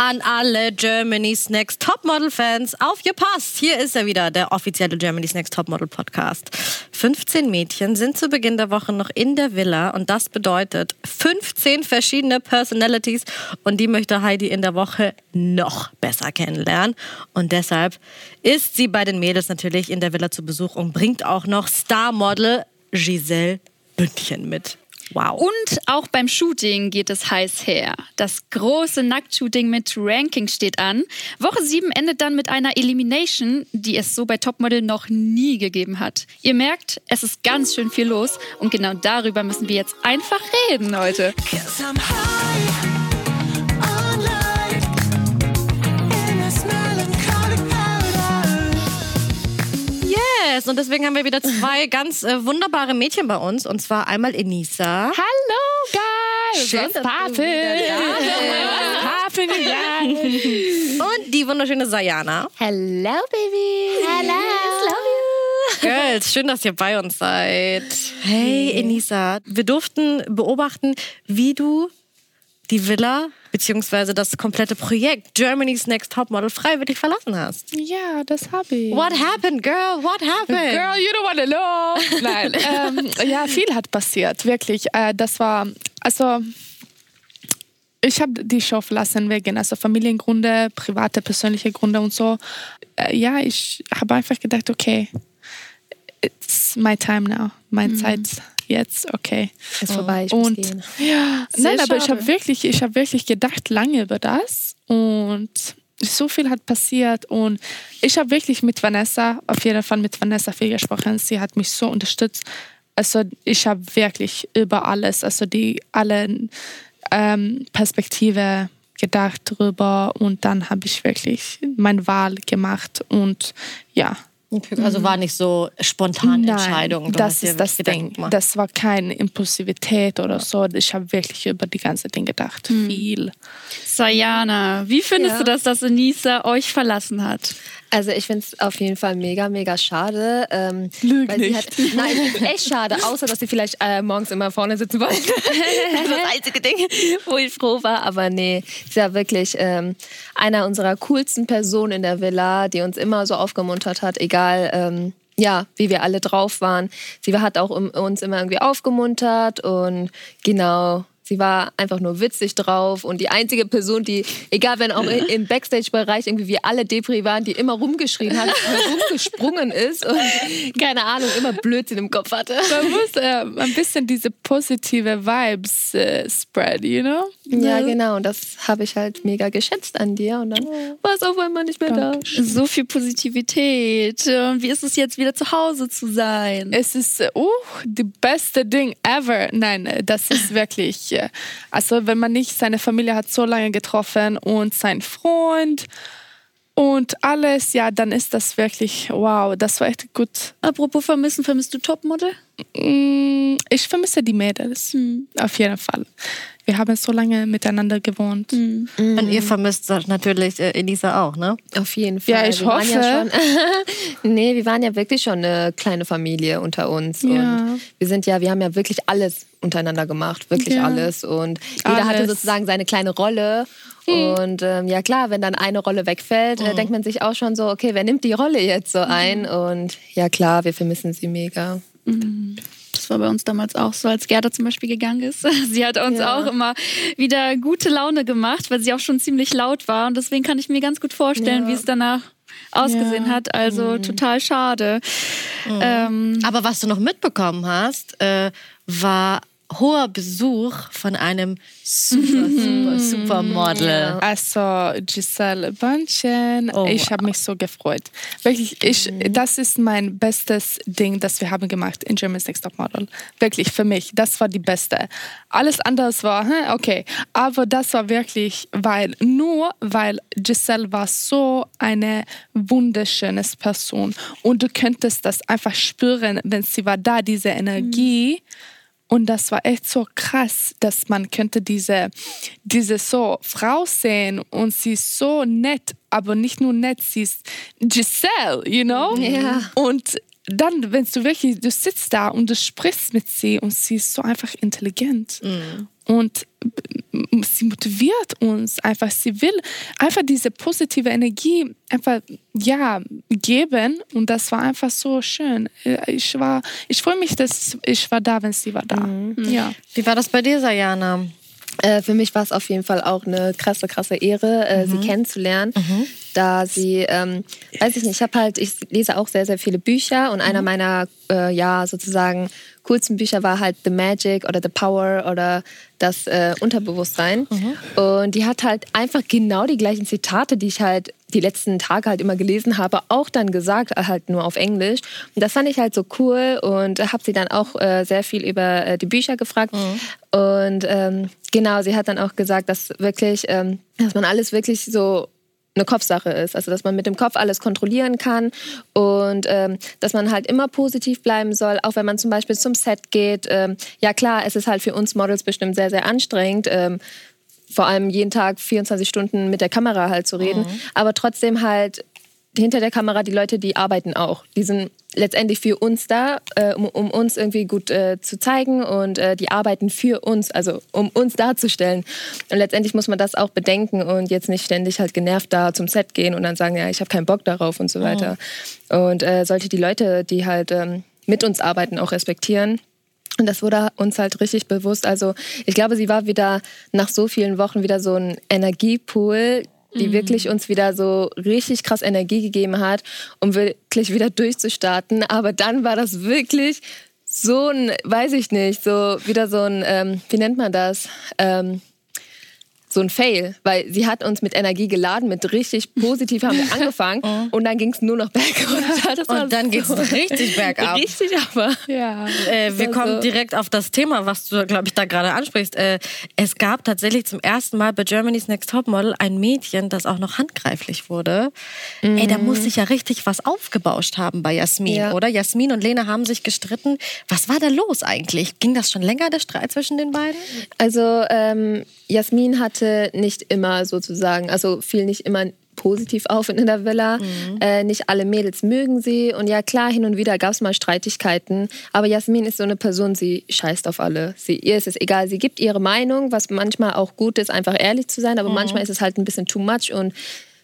an alle Germany's Next Topmodel-Fans. Aufgepasst! Hier ist er wieder, der offizielle Germany's Next Topmodel-Podcast. 15 Mädchen sind zu Beginn der Woche noch in der Villa und das bedeutet 15 verschiedene Personalities und die möchte Heidi in der Woche noch besser kennenlernen. Und deshalb ist sie bei den Mädels natürlich in der Villa zu Besuch und bringt auch noch Starmodel Giselle Bündchen mit. Wow. Und auch beim Shooting geht es heiß her. Das große Nacktshooting mit Ranking steht an. Woche 7 endet dann mit einer Elimination, die es so bei Topmodel noch nie gegeben hat. Ihr merkt, es ist ganz schön viel los und genau darüber müssen wir jetzt einfach reden heute. Yes, und deswegen haben wir wieder zwei ganz äh, wunderbare Mädchen bei uns. Und zwar einmal Enisa. Hallo, guys! Poppin', guys? Und die wunderschöne Sayana. Hello, baby. Hello. Love you. Girls, schön, dass ihr bei uns seid. Hey, Enisa. Wir durften beobachten, wie du die Villa beziehungsweise das komplette Projekt Germany's Next Topmodel freiwillig verlassen hast. Ja, das habe ich. What happened, girl? What happened? Girl, you don't wanna know. Nein, ähm, ja, viel hat passiert, wirklich. Äh, das war, also, ich habe die Show verlassen wegen also Familiengründe, private, persönliche Gründe und so. Äh, ja, ich habe einfach gedacht, okay, it's my time now, meine Zeit jetzt, okay. Ist vorbei, ich muss Und gehen. ja, Sehr nein, aber ich schade. habe wirklich, ich habe wirklich gedacht lange über das und so viel hat passiert und ich habe wirklich mit Vanessa, auf jeden Fall mit Vanessa viel gesprochen. Sie hat mich so unterstützt. Also ich habe wirklich über alles, also die alle ähm, Perspektive gedacht drüber und dann habe ich wirklich meine Wahl gemacht und ja, Also war nicht so spontane Entscheidung. Du das ist das Ding. gemacht. Das war keine Impulsivität oder so. Ich habe wirklich über die ganze Ding gedacht. Viel. Sayana, wie findest Ja. du das, dass Enisa euch verlassen hat? Also ich finde es auf jeden Fall mega, mega schade. Ähm, Lüg nicht. Hat, nein, echt schade, außer dass sie vielleicht äh, morgens immer vorne sitzen wollte. das ist das einzige Ding, wo ich froh war. Aber nee, sie war wirklich ähm, einer unserer coolsten Personen in der Villa, die uns immer so aufgemuntert hat, egal... Ähm, ja, wie wir alle drauf waren. Sie hat auch um- uns immer irgendwie aufgemuntert und genau, sie war einfach nur witzig drauf und die einzige Person, die, egal wenn auch im Backstage-Bereich irgendwie wir alle Depri waren, die immer rumgeschrien hat, rumgesprungen ist und keine Ahnung, immer Blödsinn im Kopf hatte. Man muss äh, ein bisschen diese positive Vibes äh, spread, you know? Ja, genau, und das habe ich halt mega geschätzt an dir und dann war es auf einmal nicht mehr da. So viel Positivität. Und Wie ist es jetzt wieder zu Hause zu sein? Es ist, äh, uh, die beste Ding ever. Nein, äh, das ist wirklich, äh, also wenn man nicht seine Familie hat so lange getroffen und sein Freund und alles, ja, dann ist das wirklich, wow, das war echt gut. Apropos vermissen, vermisst du Topmodel? Mm, Ich vermisse die Mädels, Hm. auf jeden Fall. Wir haben so lange miteinander gewohnt. Hm. Und ihr vermisst natürlich äh, Enisa auch, ne? Auf jeden Fall. Ja, ich wir Waren ja hoffe. schon, nee, wir waren ja wirklich schon eine kleine Familie unter uns. Ja. Und wir sind ja, wir haben ja wirklich alles untereinander gemacht, wirklich Ja. alles. Und jeder hatte Alles. sozusagen seine kleine Rolle. Und ähm, ja klar, wenn dann eine Rolle wegfällt, äh, denkt man sich auch schon so, okay, wer nimmt die Rolle jetzt so ein? Und ja klar, wir vermissen sie mega. Das war bei uns damals auch so, als Gerda zum Beispiel gegangen ist. Sie hat uns Ja. auch immer wieder gute Laune gemacht, weil sie auch schon ziemlich laut war. Und deswegen kann ich mir ganz gut vorstellen, Ja. wie es danach ausgesehen Ja. hat. Also total schade. Ähm, Aber was du noch mitbekommen hast, äh, war hoher Besuch von einem super, super, super Model. Also Giselle Bündchen, Oh, ich habe mich so gefreut. Wirklich, ich, das ist mein bestes Ding, das wir haben gemacht in Germany's Next Top Model. Wirklich für mich, das war die beste. Alles andere war hm, okay, aber das war wirklich, weil nur weil Giselle war so eine wunderschöne Person und du könntest das einfach spüren, wenn sie war da, diese Energie. Und das war echt so krass, dass man könnte diese, diese so Frau sehen und sie ist so nett, aber nicht nur nett, sie ist Giselle, you know? Ja. Und dann, wenn du wirklich, du sitzt da und du sprichst mit sie und sie ist so einfach intelligent. Und sie motiviert uns einfach. Sie will einfach diese positive Energie einfach ja geben und das war einfach so schön. Ich war, ich freue mich, dass ich war da, wenn sie war da. Mhm. Ja. Wie war das bei dir, Sayana? Äh, für mich war es auf jeden Fall auch eine krasse, krasse Ehre, äh, mhm. sie kennenzulernen. Mhm. Da sie, ähm, weiß ich nicht, ich habe halt, ich lese auch sehr, sehr viele Bücher und einer mhm. meiner, äh, ja, sozusagen coolsten Bücher war halt The Magic oder The Power oder das äh, Unterbewusstsein. Mhm. Und die hat halt einfach genau die gleichen Zitate, die ich halt die letzten Tage halt immer gelesen habe, auch dann gesagt, äh, halt nur auf Englisch. Und das fand ich halt so cool und habe sie dann auch äh, sehr viel über äh, die Bücher gefragt. Mhm. Und ähm, genau, sie hat dann auch gesagt, dass wirklich, ähm, dass man alles wirklich so eine Kopfsache ist. Also dass man mit dem Kopf alles kontrollieren kann und ähm, dass man halt immer positiv bleiben soll, auch wenn man zum Beispiel zum Set geht. Ähm, ja klar, es ist halt für uns Models bestimmt sehr, sehr anstrengend. Ähm, vor allem jeden Tag 24 Stunden mit der Kamera halt zu reden. Mhm. Aber trotzdem halt hinter der Kamera, die Leute, die arbeiten auch. Die sind letztendlich für uns da, äh, um, um, uns irgendwie gut äh, zu zeigen und äh, die arbeiten für uns, also um uns darzustellen. Und letztendlich muss man das auch bedenken und jetzt nicht ständig halt genervt da zum Set gehen und dann sagen, ja, ich habe keinen Bock darauf und so weiter. Mhm. Und äh, sollte die Leute, die halt ähm, mit uns arbeiten, auch respektieren. Und das wurde uns halt richtig bewusst. Also ich glaube, sie war wieder nach so vielen Wochen wieder so ein Energiepool, die mhm. wirklich uns wieder so richtig krass Energie gegeben hat, um wirklich wieder durchzustarten. Aber dann war das wirklich so ein, weiß ich nicht, so wieder so ein, ähm, wie nennt man das? Ähm, so ein Fail, weil sie hat uns mit Energie geladen, mit richtig positiv haben wir angefangen oh. und dann ging es nur noch bergab. und dann so geht es richtig bergab. Richtig aber. Ja. Äh, wir kommen so. direkt auf das Thema, was du, glaube ich, da gerade ansprichst. Äh, es gab tatsächlich zum ersten Mal bei Germany's Next Topmodel ein Mädchen, das auch noch handgreiflich wurde. Mhm. Ey, da muss sich ja richtig was aufgebauscht haben bei Jasmin, ja. oder? Jasmin und Lena haben sich gestritten. Was war da los eigentlich? Ging das schon länger, der Streit zwischen den beiden? Also ähm, Jasmin hatte nicht immer sozusagen, also fiel nicht immer positiv auf in der Villa. Mhm. Äh, nicht alle Mädels mögen sie. Und ja, klar, hin und wieder gab es mal Streitigkeiten. Aber Jasmin ist so eine Person, sie scheißt auf alle. Sie, ihr ist es egal. Sie gibt ihre Meinung, was manchmal auch gut ist, einfach ehrlich zu sein. Aber mhm. manchmal ist es halt ein bisschen too much. Und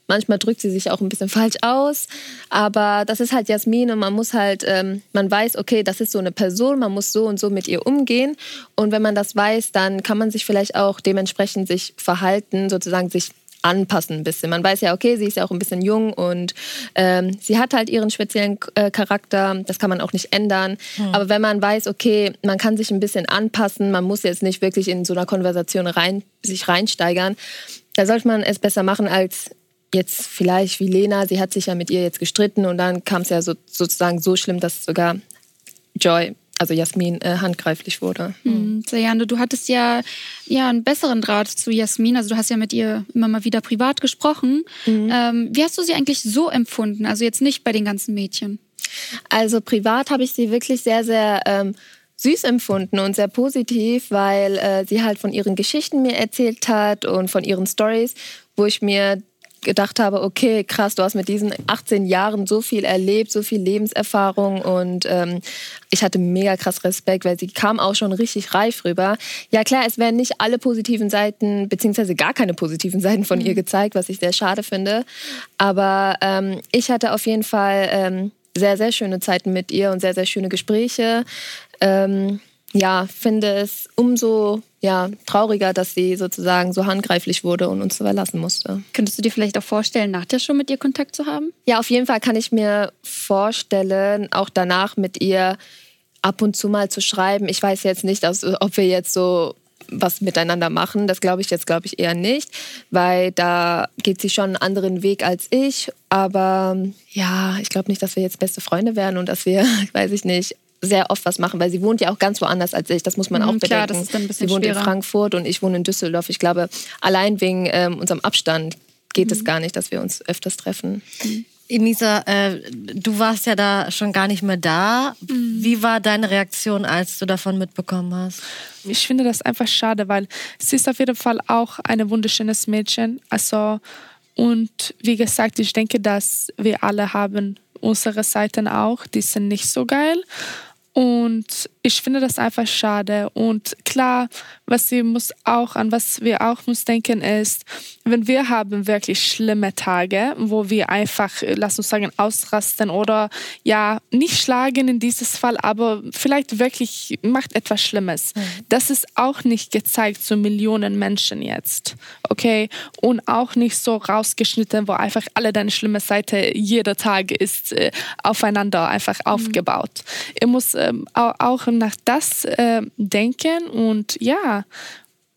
Manchmal drückt sie sich auch ein bisschen falsch aus, aber das ist halt Jasmin und man muss halt, ähm, man weiß, okay, das ist so eine Person, man muss so und so mit ihr umgehen und wenn man das weiß, dann kann man sich vielleicht auch dementsprechend sich verhalten, sozusagen sich anpassen ein bisschen. Man weiß ja, okay, sie ist ja auch ein bisschen jung und ähm, sie hat halt ihren speziellen äh, Charakter. Das kann man auch nicht ändern. Hm. Aber wenn man weiß, okay, man kann sich ein bisschen anpassen, man muss jetzt nicht wirklich in so einer Konversation rein, sich reinsteigern, da sollte man es besser machen, als jetzt vielleicht wie Lena, sie hat sich ja mit ihr jetzt gestritten und dann kam es ja so, sozusagen so schlimm, dass sogar Joy, also Jasmin, äh, handgreiflich wurde. Mhm. Sayane, du hattest ja, ja einen besseren Draht zu Jasmin, also du hast ja mit ihr immer mal wieder privat gesprochen. Mhm. Ähm, wie hast du sie eigentlich so empfunden? Also jetzt nicht bei den ganzen Mädchen. Also privat habe ich sie wirklich sehr, sehr... Ähm, süß empfunden und sehr positiv, weil äh, sie halt von ihren Geschichten mir erzählt hat und von ihren Stories, wo ich mir gedacht habe, okay, krass, du hast mit diesen 18 Jahren so viel erlebt, so viel Lebenserfahrung und ähm, ich hatte mega krass Respekt, weil sie kam auch schon richtig reif rüber. Ja klar, es werden nicht alle positiven Seiten, beziehungsweise gar keine positiven Seiten von mhm. ihr gezeigt, was ich sehr schade finde. Aber ähm, ich hatte auf jeden Fall ähm, sehr, sehr schöne Zeiten mit ihr und sehr, sehr schöne Gespräche. Ähm, ja, finde es umso ja, trauriger, dass sie sozusagen so handgreiflich wurde und uns verlassen musste. Könntest du dir vielleicht auch vorstellen, nach der Show mit ihr Kontakt zu haben? Ja, auf jeden Fall kann ich mir vorstellen, auch danach mit ihr ab und zu mal zu schreiben. Ich weiß jetzt nicht, ob wir jetzt so was miteinander machen. Das glaube ich jetzt, glaube ich, eher nicht, weil da geht sie schon einen anderen Weg als ich. Aber ja, ich glaube nicht, dass wir jetzt beste Freunde werden und dass wir, weiß ich nicht, sehr oft was machen, weil sie wohnt ja auch ganz woanders als ich. Das muss man mhm, auch bedenken. Klar, das ist dann ein bisschen sie wohnt schwerer. in Frankfurt und ich wohne in Düsseldorf. Ich glaube, allein wegen ähm, unserem Abstand geht mhm. es gar nicht, dass wir uns öfters treffen. Mhm. Inisa, äh, du warst ja da schon gar nicht mehr da. Mhm. Wie war deine Reaktion, als du davon mitbekommen hast? Ich finde das einfach schade, weil sie ist auf jeden Fall auch ein wunderschönes Mädchen. Also und wie gesagt, ich denke, dass wir alle haben unsere Seiten auch, die sind nicht so geil. Und ich finde das einfach schade. Und klar, was sie muss auch, an was wir auch muss denken, ist, wenn wir haben wirklich schlimme Tage, wo wir einfach, lass uns sagen, ausrasten oder ja, nicht schlagen in dieses Fall, aber vielleicht wirklich macht etwas Schlimmes. Mhm. Das ist auch nicht gezeigt zu Millionen Menschen jetzt. Okay? Und auch nicht so rausgeschnitten, wo einfach alle deine schlimme Seite jeder Tag ist äh, aufeinander einfach mhm. aufgebaut. Ich muss ähm, auch nach das äh, denken und ja,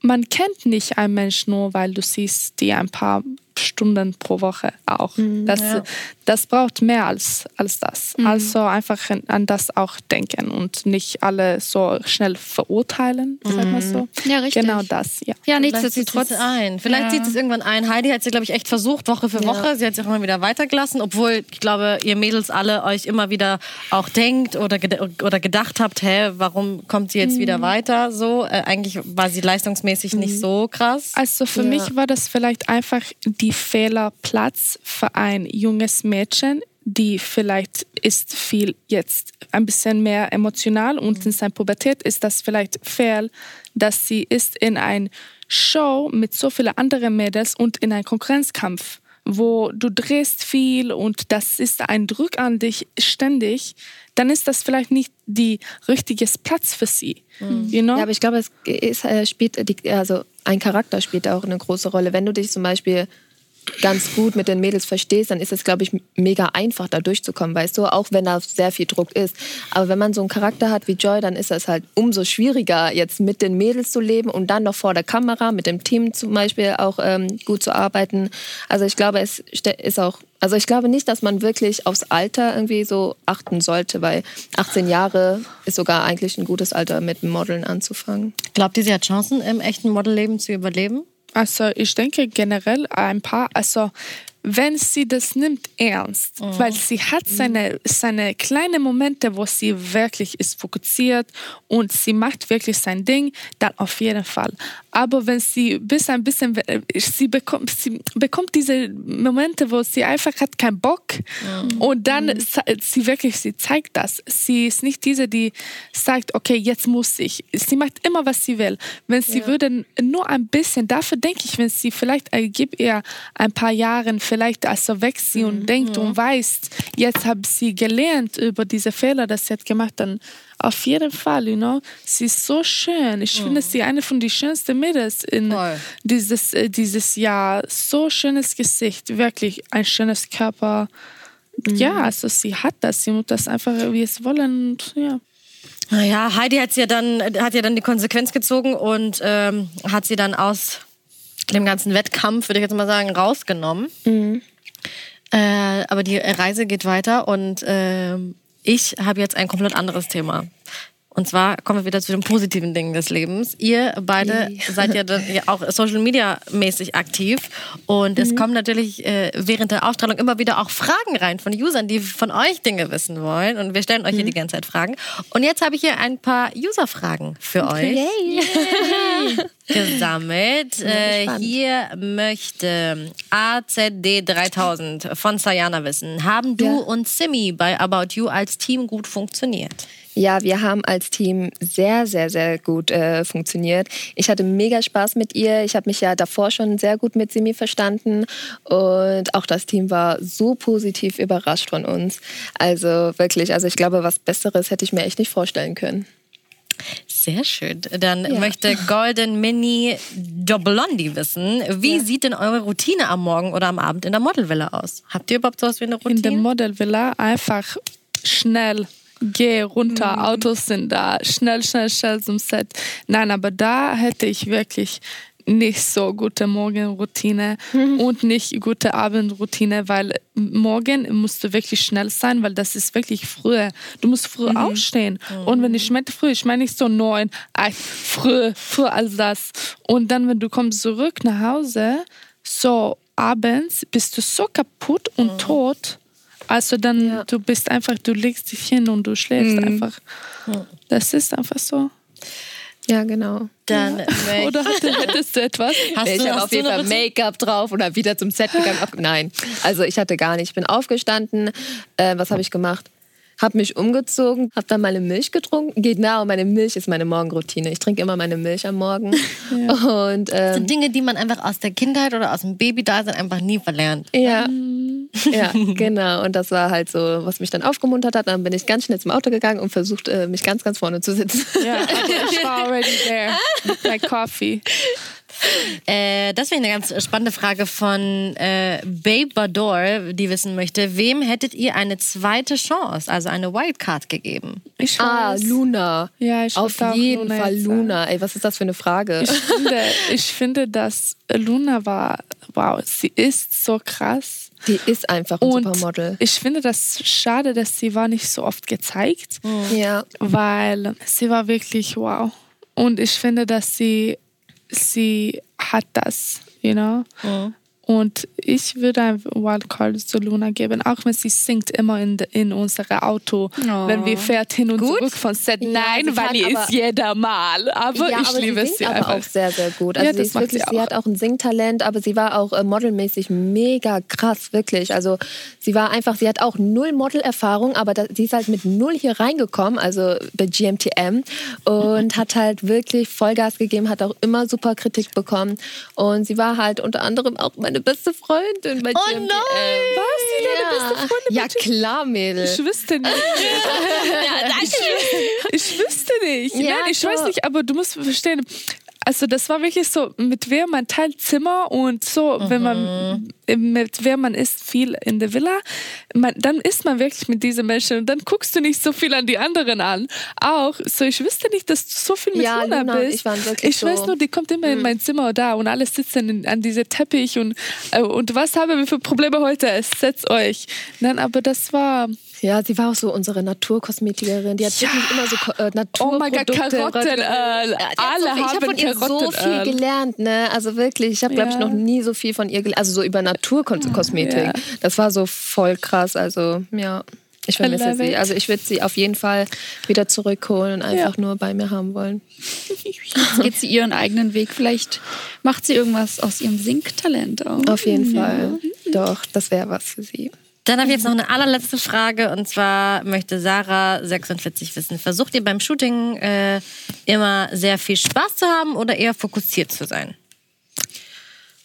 man kennt nicht einen Mensch nur, weil du siehst die ein paar Stunden pro Woche auch. Mhm, das, ja. das braucht mehr als, als das. Mhm. Also einfach an das auch denken und nicht alle so schnell verurteilen, mhm. sagen wir so. Ja, richtig. Genau das, ja. Ja, nichtsdestotrotz ein. Vielleicht ja. sieht es irgendwann ein. Heidi hat sie, glaube ich, echt versucht, Woche für Woche. Ja. Sie hat sich auch immer wieder weitergelassen, obwohl ich glaube, ihr Mädels alle euch immer wieder auch denkt oder, oder gedacht habt, hä, warum kommt sie jetzt wieder mhm. weiter? So, äh, eigentlich war sie leistungsmäßig nicht mhm. so krass. Also für mich war das vielleicht einfach die die Fehlerplatz für ein junges Mädchen, die vielleicht ist viel jetzt ein bisschen mehr emotional und in seiner Pubertät ist das vielleicht fehl, dass sie ist in ein Show mit so vielen anderen Mädels und in einem Konkurrenzkampf wo du drehst viel und das ist ein Druck an dich ständig, dann ist das vielleicht nicht die richtige Platz für sie. Mhm. You know? Ja, aber ich glaube, es ist, äh, spielt, also ein Charakter spielt auch eine große Rolle. Wenn du dich zum Beispiel ganz gut mit den Mädels verstehst, dann ist es, glaube ich, mega einfach, da durchzukommen, weißt du, auch wenn da sehr viel Druck ist. Aber wenn man so einen Charakter hat wie Joy, dann ist es halt umso schwieriger, jetzt mit den Mädels zu leben und dann noch vor der Kamera, mit dem Team zum Beispiel auch ähm, gut zu arbeiten. Also ich glaube, es ist auch also ich glaube nicht, dass man wirklich aufs Alter irgendwie so achten sollte, weil 18 Jahre ist sogar eigentlich ein gutes Alter, mit Modeln anzufangen. Glaubt ihr, sie hat Chancen, im echten Modelleben zu überleben? Also ich denke generell ein paar, also wenn sie das nimmt ernst, mhm. weil sie hat seine, seine kleinen Momente, wo sie wirklich ist fokussiert und sie macht wirklich sein Ding, dann auf jeden Fall. Aber wenn sie bis ein bisschen, sie bekommt, sie bekommt diese Momente, wo sie einfach hat keinen Bock mhm. und dann mhm. sie wirklich, sie zeigt das. Sie ist nicht diese, die sagt, okay, jetzt muss ich. Sie macht immer, was sie will. Wenn sie ja. würde nur ein bisschen, dafür denke ich, wenn sie vielleicht, ich gebe ihr ein paar Jahre vielleicht also wächst sie und mhm. denkt und weiß, jetzt habe sie gelernt über diese Fehler, das sie hat gemacht, dann auf jeden Fall, you know, sie ist so schön. Ich mhm. finde sie eine von den schönsten Mädels in dieses, äh, dieses Jahr. So schönes Gesicht, wirklich ein schönes Körper. Mhm. Ja, also sie hat das, sie muss das einfach, wie es wollen und ja. Naja, Heidi hat ja dann, hat ja dann die Konsequenz gezogen und ähm, hat sie dann aus dem ganzen Wettkampf, würde ich jetzt mal sagen, rausgenommen. Mhm. Äh, aber die Reise geht weiter und äh, ich habe jetzt ein komplett anderes Thema. Und zwar kommen wir wieder zu den positiven Dingen des Lebens. Ihr beide yeah. seid ja, ja auch Social Media mäßig aktiv und mhm. es kommen natürlich äh, während der Ausstrahlung immer wieder auch Fragen rein von Usern, die von euch Dinge wissen wollen und wir stellen euch mhm. hier die ganze Zeit Fragen. Und jetzt habe ich hier ein paar User-Fragen für okay. euch gesammelt. Äh, hier möchte AZD3000 von Sayana wissen, haben du ja. und Simi bei About You als Team gut funktioniert? Ja, wir haben als Team sehr, sehr, sehr gut äh, funktioniert. Ich hatte mega Spaß mit ihr. Ich habe mich ja davor schon sehr gut mit Simi verstanden und auch das Team war so positiv überrascht von uns. Also wirklich, also ich glaube, was Besseres hätte ich mir echt nicht vorstellen können. Sehr schön. Dann ja. möchte Golden Mini Blondie wissen, wie ja. sieht denn eure Routine am Morgen oder am Abend in der Modelvilla aus? Habt ihr überhaupt sowas wie eine Routine? In der Modelvilla einfach schnell geh runter, mhm. Autos sind da, schnell, schnell, schnell zum Set. Nein, aber da hätte ich wirklich nicht so gute Morgenroutine mhm. und nicht gute Abendroutine, weil morgen musst du wirklich schnell sein, weil das ist wirklich früh. Du musst früh mhm. aufstehen. Mhm. Und wenn ich meine früh, ich meine nicht so neun, früh, früh als das. Und dann, wenn du kommst zurück nach Hause, so abends bist du so kaputt und mhm. tot also dann, ja. du bist einfach, du legst dich hin und du schläfst mhm. einfach. Das ist einfach so. Ja, genau. Dann ja. Oder hättest du etwas? Hast ich habe auf jeden Fall Make-up drauf oder wieder zum Set gegangen. Nein, also ich hatte gar nicht. Ich bin aufgestanden. Äh, was habe ich gemacht? Habe mich umgezogen, habe dann meine Milch getrunken. Geht nah, meine Milch ist meine Morgenroutine. Ich trinke immer meine Milch am Morgen. Und Das ähm, sind Dinge, die man einfach aus der Kindheit oder aus dem Babydasein einfach nie verlernt. ja, ja, genau. Und das war halt so, was mich dann aufgemuntert hat. Dann bin ich ganz schnell zum Auto gegangen und versucht, äh, mich ganz, ganz vorne zu sitzen. Ja, ich war already there with my coffee. Äh, deswegen eine ganz spannende Frage von äh, Babe Bador, die wissen möchte, wem hättet ihr eine zweite Chance, also eine Wildcard gegeben? Ich Ah, weiß. Luna. Ja, ich Auf jeden Luna Fall. Luna. Ey, was ist das für eine Frage? Ich finde, ich finde, dass Luna war, wow, sie ist so krass. Die ist einfach ein Und Supermodel. ich finde das schade, dass sie war nicht so oft gezeigt, Ja. weil sie war wirklich wow. Und ich finde, dass sie, sie hat das, you know. Und ich würde ein Wildcard zu Luna geben, auch wenn sie singt immer in, in unserem Auto, wenn wir fährt hin und Gut. zurück von Set. Ja, Nein, sie weil die ist jeder Mal. Aber ja, ich aber liebe sie singt sie aber einfach. auch sehr, sehr gut. Ja, Also sie, das ist wirklich, sie sie, hat auch ein Singtalent, aber sie war auch äh, modelmäßig mega krass, wirklich. Also sie war einfach, sie hat auch null Modelerfahrung, aber da, sie ist halt mit null hier reingekommen, also bei GMTM und hat halt wirklich Vollgas gegeben, hat auch immer super Kritik bekommen und sie war halt unter anderem auch meine beste Freundin bei Oh nein! War sie deine ja. beste Freundin? Ja klar, Mädel. Ich wüsste nicht. ich, ich wüsste nicht. Ja, Nein, ich doch. weiß nicht, aber du musst verstehen. Also das war wirklich so, mit wer man teilt Zimmer und so, wenn man mit wer man ist viel in der Villa, man, dann ist man wirklich mit diesen Menschen und dann guckst du nicht so viel an die anderen an. Auch so, ich wüsste nicht, dass du so viel mit Ja, Luna, Luna bist. ich wirklich ich weiß so- Mhm. nur, die kommt immer in mein Zimmer da und alle sitzen in, an diesem Teppich und äh, und was haben wir für Probleme heute? Setzt euch. Nein, aber das war Ja, sie war auch so unsere Naturkosmetikerin. Die hat Ja. wirklich immer so äh, Oh mein Gott, Naturprodukte. Ja, die hat Alle so viel, ich habe von ihr so viel gelernt, ne? Also wirklich, ich habe glaube ich Ja. noch nie so viel von ihr gelernt, also so über Naturkosmetik. Ja. Das war so voll krass, also ja. Ich vermisse sie. it. Also ich würde sie auf jeden Fall wieder zurückholen und einfach nur bei mir haben wollen. Jetzt geht sie ihren eigenen Weg. Vielleicht macht sie irgendwas aus ihrem Singtalent auch. Auf jeden Fall. Doch, das wäre was für sie. Dann habe ich jetzt noch eine allerletzte Frage und zwar möchte Sarah 46 wissen, versucht ihr beim Shooting äh, immer sehr viel Spaß zu haben oder eher fokussiert zu sein?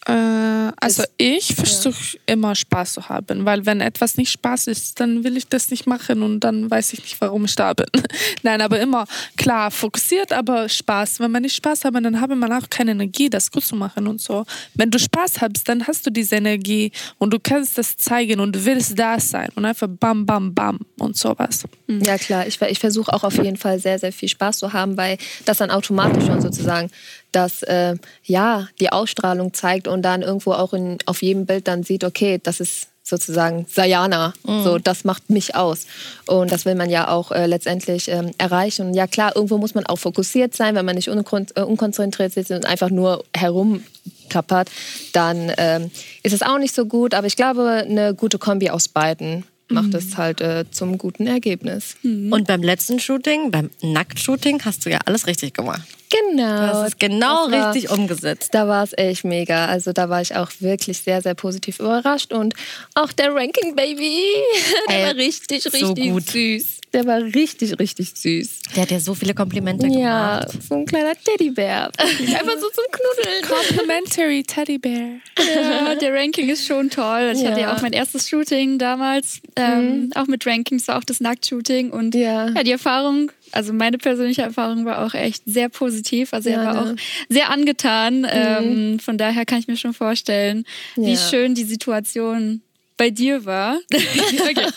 Äh, also ich versuche immer Spaß zu haben, weil wenn etwas nicht Spaß ist, dann will ich das nicht machen und dann weiß ich nicht, warum ich da bin. Nein, aber immer klar fokussiert, aber Spaß. Wenn man nicht Spaß hat, dann hat man auch keine Energie, das gut zu machen und so. Wenn du Spaß hast, dann hast du diese Energie und du kannst das zeigen und du willst da sein und einfach bam, bam, bam und sowas. Ja klar, ich, ich versuche auch auf jeden Fall sehr, sehr viel Spaß zu haben, weil das dann automatisch schon sozusagen das, äh, ja, die Ausstrahlung zeigt und dann irgendwo auch in, auf jedem Bild dann sieht, okay, das ist sozusagen Sayana, so das macht mich aus. Und das will man ja auch äh, letztendlich ähm, erreichen. Und ja klar, irgendwo muss man auch fokussiert sein, wenn man nicht unkon äh, unkonzentriert sitzt und einfach nur herumklappert, dann ähm, ist es auch nicht so gut, aber ich glaube, eine gute Kombi aus beiden macht es halt äh, zum guten Ergebnis. Und beim letzten Shooting, beim Nacktshooting, hast du ja alles richtig gemacht. Genau. Das ist genau das war- richtig umgesetzt. Da war es echt mega. Also da war ich auch wirklich sehr, sehr positiv überrascht. Und auch der Ranking Baby, der Ey, war richtig, so richtig gut. süß. Der war richtig, richtig süß. Der hat ja so viele Komplimente Ja, gemacht. so ein kleiner Teddybär. Einfach so zum Knuddeln. Complimentary Teddy Bear. Ja, der Ranking ist schon toll. Ich hatte ja Ja. auch mein erstes Shooting damals, ähm, auch mit Rankings, war auch das Nacktshooting. Und Ja. ja, die Erfahrung, also meine persönliche Erfahrung war auch echt sehr positiv. Also er Ja, war ne? auch sehr angetan. Ähm, von daher kann ich mir schon vorstellen, wie Ja. schön die Situation bei dir war. okay.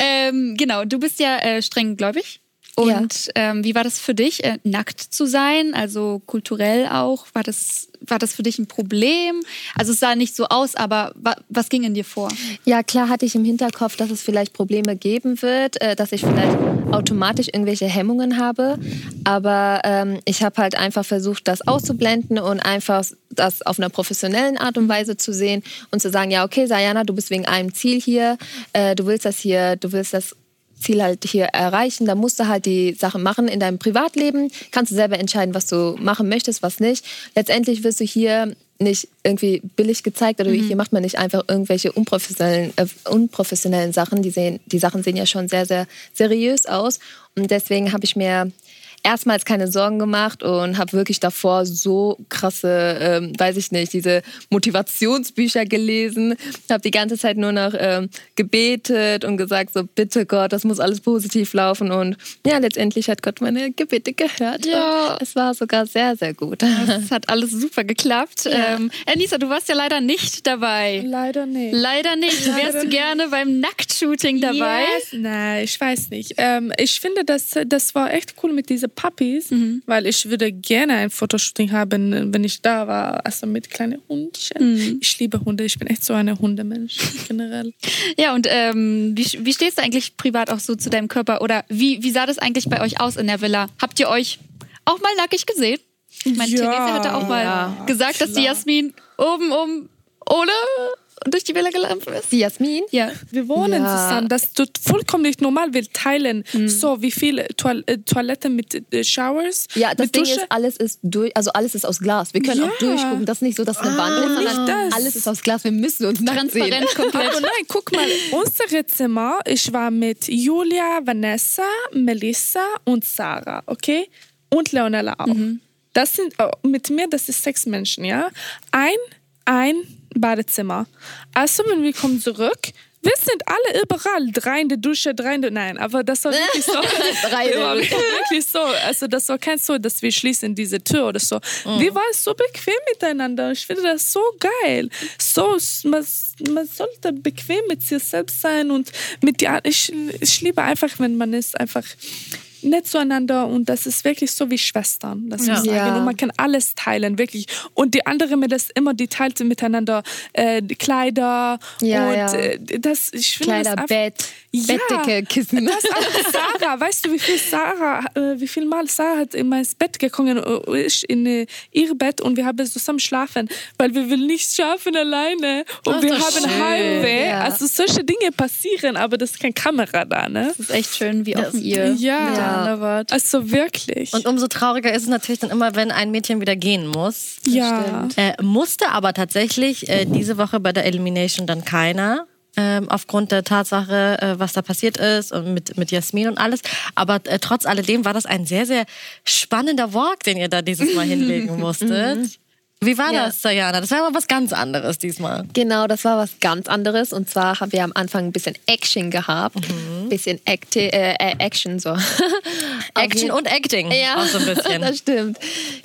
ähm, genau, du bist ja äh, streng gläubig. Ja. Und ähm, wie war das für dich, äh, nackt zu sein? Also kulturell auch? War das, war das für dich ein Problem? Also es sah nicht so aus, aber wa was ging in dir vor? Ja, klar hatte ich im Hinterkopf, dass es vielleicht Probleme geben wird, äh, dass ich vielleicht automatisch irgendwelche Hemmungen habe. Aber ähm, ich habe halt einfach versucht, das auszublenden und einfach das auf einer professionellen Art und Weise zu sehen und zu sagen, ja, okay, Sayana, du bist wegen einem Ziel hier, äh, du willst das hier, du willst das Ziel halt hier erreichen. Da musst du halt die Sachen machen in deinem Privatleben. Kannst du selber entscheiden, was du machen möchtest, was nicht. Letztendlich wirst du hier nicht irgendwie billig gezeigt oder hier macht man nicht einfach irgendwelche unprofessionellen, äh, unprofessionellen Sachen. Die, sehen, die Sachen sehen ja schon sehr, sehr seriös aus. Und deswegen habe ich mir erstmals keine Sorgen gemacht und habe wirklich davor so krasse, ähm, weiß ich nicht, diese Motivationsbücher gelesen. Habe die ganze Zeit nur noch ähm, gebetet und gesagt, so bitte Gott, das muss alles positiv laufen. Und ja, letztendlich hat Gott meine Gebete gehört. Ja. Es war sogar sehr, sehr gut. Es hat alles super geklappt. Ähm, Anissa, du warst ja leider nicht dabei. Leider nicht. Leider nicht. Wärst du gerne beim Nacktshooting dabei? Yes. Nein, ich weiß nicht. Ähm, ich finde, das, das war echt cool mit diesen Puppies, Mhm. weil ich würde gerne ein Fotoshooting haben, wenn ich da war, also mit kleinen Hundchen. Mhm. Ich liebe Hunde, ich bin echt so eine Hundemensch generell. Ja, und ähm, wie, wie stehst du eigentlich privat auch so zu deinem Körper? Oder wie, wie sah das eigentlich bei euch aus in der Villa? Habt ihr euch auch mal nackig gesehen? Ich meine, Ja. Therese hatte auch mal Ja, gesagt, dass die Jasmin oben um ohne durch die Villa gelaufen ist. Die Jasmin? Ja. Wir wohnen Ja. zusammen, das ist vollkommen nicht normal. Wir teilen Mhm. so wie viele Toil äh, Toiletten mit äh, Showers. Ja, das mit Ding Dusche. ist, alles ist durch, also alles ist aus Glas. Wir können Ja. auch durchgucken. Das ist nicht so, dass eine Wand ist, nicht sondern das. alles ist aus Glas. Wir müssen uns. Transparent komplett. Aber nein, guck mal, unsere Zimmer, ich war mit Julia, Vanessa, Melissa und Sarah, okay? Und Leonella auch. Das sind, oh, mit mir, das ist sechs Menschen, ja? Ein, ein Badezimmer. Also, wenn wir kommen zurück, wir sind alle überall, drei in der Dusche, drei in der, nein, aber das war wirklich so. Drei Dusche. wirklich so. Also, das war kein so, dass wir schließen diese Tür oder so. Wir waren so bequem miteinander. Ich finde das so geil. So, man, man sollte bequem mit sich selbst sein und mit die, ich, ich liebe einfach, wenn man ist einfach nett zueinander und das ist wirklich so wie Schwestern, das Ja. sagen. Ja. Und man kann alles teilen, wirklich. Und die andere mir das immer, die teilt miteinander äh, die Kleider Ja, und ja. äh, das, ich finde Bettdecke, Kissen. das ist auch Sarah, weißt du, wie viel Sarah, äh, wie viel Mal Sarah hat in mein Bett gekommen, äh, ich in äh, ihr Bett und wir haben zusammen schlafen, weil wir will nicht schlafen alleine und Ach, wir haben schön. Heimweh. Ja. Also solche Dinge passieren, aber das ist keine Kamera da, ne? Das ist echt schön, wie offen ihr Ja. miteinander wart. Also wirklich. Und umso trauriger ist es natürlich dann immer, wenn ein Mädchen wieder gehen muss. ja. Äh, musste aber tatsächlich äh, diese Woche bei der Elimination dann keiner. Ähm, aufgrund der Tatsache, äh, was da passiert ist und mit, mit Jasmin und alles. Aber äh, trotz alledem war das ein sehr, sehr spannender Walk, den ihr da dieses Mal hinlegen musstet. Wie war Ja. das, Diana? Das war aber was ganz anderes diesmal. Genau, das war was ganz anderes. Und zwar haben wir am Anfang ein bisschen Action gehabt. Mhm. Bisschen Acti äh, äh, Action so. Action und Acting. Ja, Auch so ein bisschen. das stimmt.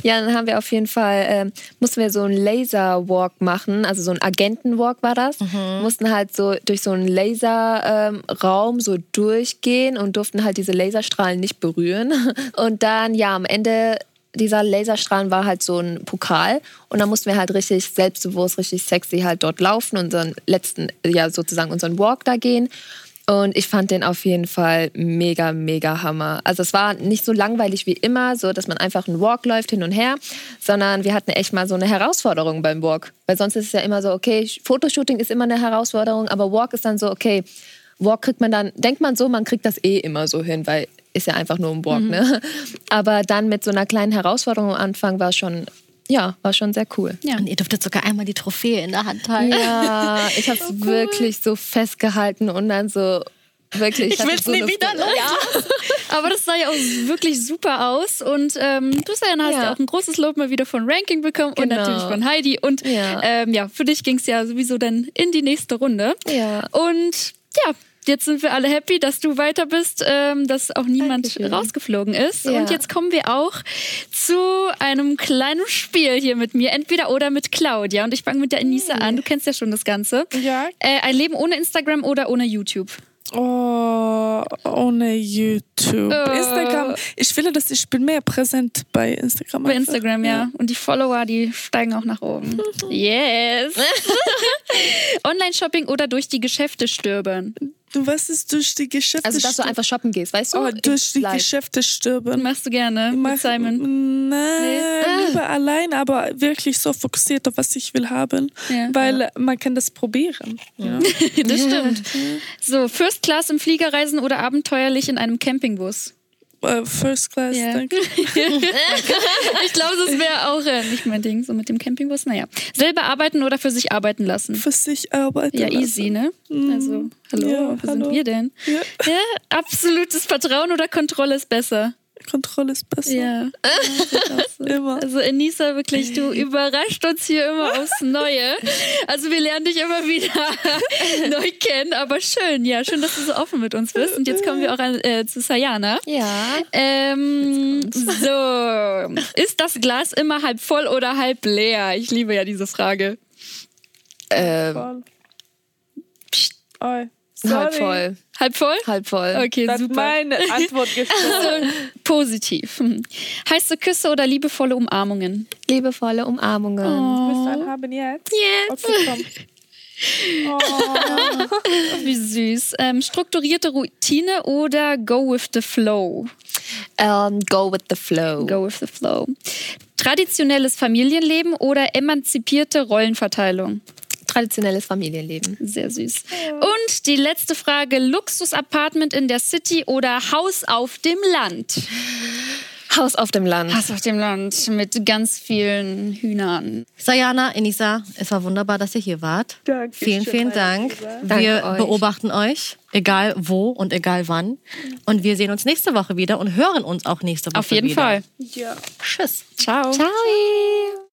Ja, dann haben wir auf jeden Fall, ähm, mussten wir so einen Laserwalk machen, also so ein Agentenwalk war das. Mhm. Mussten halt so durch so einen Laserraum ähm, Raum so durchgehen und durften halt diese Laserstrahlen nicht berühren. Und dann, ja, am Ende dieser Laserstrahlen war halt so ein Pokal und dann mussten wir halt richtig selbstbewusst, richtig sexy halt dort laufen, unseren letzten, ja sozusagen unseren Walk da gehen. Und ich fand den auf jeden Fall mega, mega Hammer. Also es war nicht so langweilig wie immer, so dass man einfach einen Walk läuft hin und her, sondern wir hatten echt mal so eine Herausforderung beim Walk. Weil sonst ist es ja immer so, okay, Fotoshooting ist immer eine Herausforderung, aber Walk ist dann so, okay, Walk kriegt man dann, denkt man so, man kriegt das eh immer so hin, weil ist ja einfach nur ein Walk, ne? Aber dann mit so einer kleinen Herausforderung am Anfang war schon, ja, war schon sehr cool. Ja. Und ihr durftet sogar einmal die Trophäe in der Hand halten. Ja, ich habe es wirklich so festgehalten und dann so wirklich. Ich hatte will's so nie wieder Freude. Ja. Aber das sah ja auch wirklich super aus. Und ähm, du, Diana, hast ja. Ja. auch ein großes Lob mal wieder von Ranking bekommen und Genau. natürlich von Heidi. Und Ja. ähm, ja, für dich ging es ja sowieso dann in die nächste Runde. Ja. Und ja. Jetzt sind wir alle happy, dass du weiter bist, ähm, dass auch niemand Dankeschön. rausgeflogen ist. Ja. Und jetzt kommen wir auch zu einem kleinen Spiel hier mit mir, entweder oder mit Claudia. Und ich fange mit der Anissa an. Du kennst ja schon das Ganze. Ja. Äh, ein Leben ohne Instagram oder ohne YouTube? Oh, ohne YouTube. Oh. Instagram. Ich finde, dass ich bin mehr präsent bei Instagram. Bei einfach. Instagram, ja. Und die Follower, die steigen auch nach oben. yes. Online-Shopping oder durch die Geschäfte stöbern? Was ist durch die Geschäfte Also, dass du einfach shoppen gehst, weißt du? oh, durch die Live. Geschäfte stirben. Machst du gerne Mach- mit Simon? Nein, lieber allein, aber wirklich so fokussiert auf was ich will haben, Ja. weil man kann das probieren. Ja. Das stimmt. So, First Class im Flieger reisen oder abenteuerlich in einem Campingbus? Äh, First Class, danke. Ich glaube, das wäre auch äh, nicht mein Ding, so mit dem Campingbus. Naja. Selber arbeiten oder für sich arbeiten lassen? Für sich arbeiten. Ja, lassen. easy, ne? Also, hallo, Ja, wo hallo. sind wir denn? Ja. Ja, absolutes Vertrauen oder Kontrolle ist besser? Kontrolle ist besser. Ja. Immer. Also Enisa, wirklich, du überrascht uns hier immer aufs Neue. Also wir lernen dich immer wieder neu kennen, aber schön, ja, schön, dass du so offen mit uns bist. Und jetzt kommen wir auch an, äh, zu Sayana. Ja. Ähm, so, ist das Glas immer halb voll oder halb leer? Ich liebe ja diese Frage. Ähm, Voll. Oi. Sorry. halb voll. Halb voll? Halb voll. Okay, Das ist super. meine Antwort gestorben. Positiv. Hm. Heiße Küsse oder liebevolle Umarmungen? Liebevolle Umarmungen. Willst du einen haben jetzt? Yes. Okay, komm. Wie süß. Ähm, strukturierte Routine oder go with the flow? Ähm, go with the flow. Go with the flow. Traditionelles Familienleben oder emanzipierte Rollenverteilung? Traditionelles Familienleben. Sehr süß. Und die letzte Frage: Luxus-Apartment in der City oder Haus auf dem Land? Haus auf dem Land. Haus auf dem Land mit ganz vielen Hühnern. Sayana, Enisa, es war wunderbar, dass ihr hier wart. Danke Vielen, vielen Dank. Danke Wir euch. beobachten euch, egal wo und egal wann. Und wir sehen uns nächste Woche wieder und hören uns auch nächste Woche Auf jeden wieder. Fall. Ja. Tschüss. Ciao. Ciao.